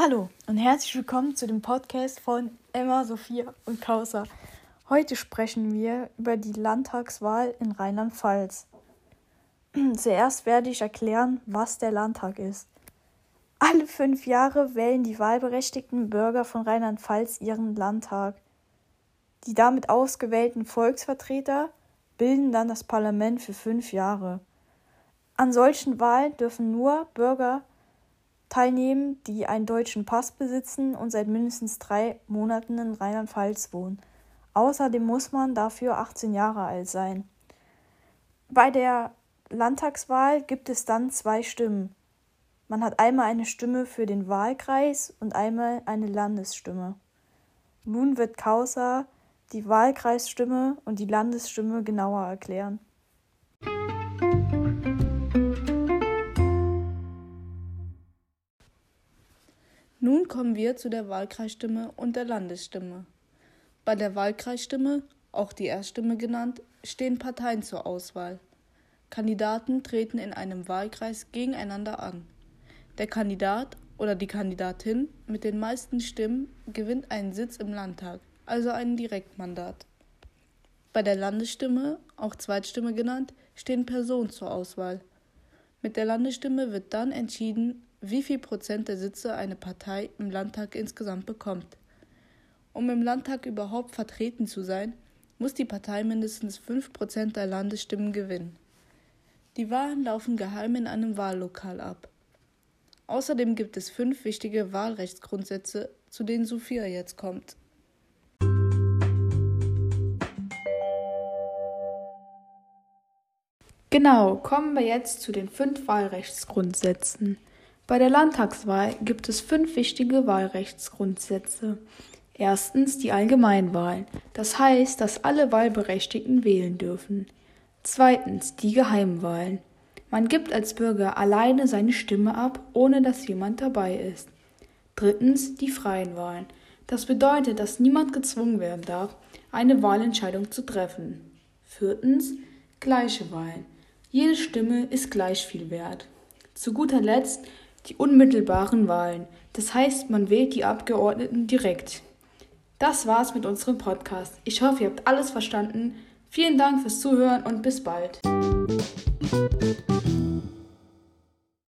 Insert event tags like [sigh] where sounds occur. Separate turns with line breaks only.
Hallo und herzlich willkommen zu dem Podcast von Emma, Sophia und Kausa. Heute sprechen wir über die Landtagswahl in Rheinland-Pfalz. [clears throat] Zuerst werde ich erklären, was der Landtag ist. Alle fünf Jahre wählen die wahlberechtigten Bürger von Rheinland-Pfalz ihren Landtag. Die damit ausgewählten Volksvertreter bilden dann das Parlament für fünf Jahre. An solchen Wahlen dürfen nur Bürger teilnehmen, die einen deutschen Pass besitzen und seit mindestens drei Monaten in Rheinland-Pfalz wohnen. Außerdem muss man dafür 18 Jahre alt sein. Bei der Landtagswahl gibt es dann zwei Stimmen. Man hat einmal eine Stimme für den Wahlkreis und einmal eine Landesstimme. Nun wird Kausa die Wahlkreisstimme und die Landesstimme genauer erklären. Nun kommen wir zu der Wahlkreisstimme und der Landesstimme. Bei der Wahlkreisstimme, auch die Erststimme genannt, stehen Parteien zur Auswahl. Kandidaten treten in einem Wahlkreis gegeneinander an. Der Kandidat oder die Kandidatin mit den meisten Stimmen gewinnt einen Sitz im Landtag, also ein Direktmandat. Bei der Landesstimme, auch Zweitstimme genannt, stehen Personen zur Auswahl. Mit der Landesstimme wird dann entschieden, wie viel Prozent der Sitze eine Partei im Landtag insgesamt bekommt. Um im Landtag überhaupt vertreten zu sein, muss die Partei mindestens 5 Prozent der Landesstimmen gewinnen. Die Wahlen laufen geheim in einem Wahllokal ab. Außerdem gibt es fünf wichtige Wahlrechtsgrundsätze, zu denen Sophia jetzt kommt.
Genau, kommen wir jetzt zu den fünf Wahlrechtsgrundsätzen. Bei der Landtagswahl gibt es fünf wichtige Wahlrechtsgrundsätze. Erstens die Allgemeinwahl. Das heißt, dass alle Wahlberechtigten wählen dürfen. Zweitens die Geheimwahlen. Man gibt als Bürger alleine seine Stimme ab, ohne dass jemand dabei ist. Drittens die freien Wahlen. Das bedeutet, dass niemand gezwungen werden darf, eine Wahlentscheidung zu treffen. Viertens gleiche Wahlen. Jede Stimme ist gleich viel wert. Zu guter Letzt die unmittelbaren Wahlen. Das heißt, man wählt die Abgeordneten direkt. Das war's mit unserem Podcast. Ich hoffe, ihr habt alles verstanden. Vielen Dank fürs Zuhören und bis bald.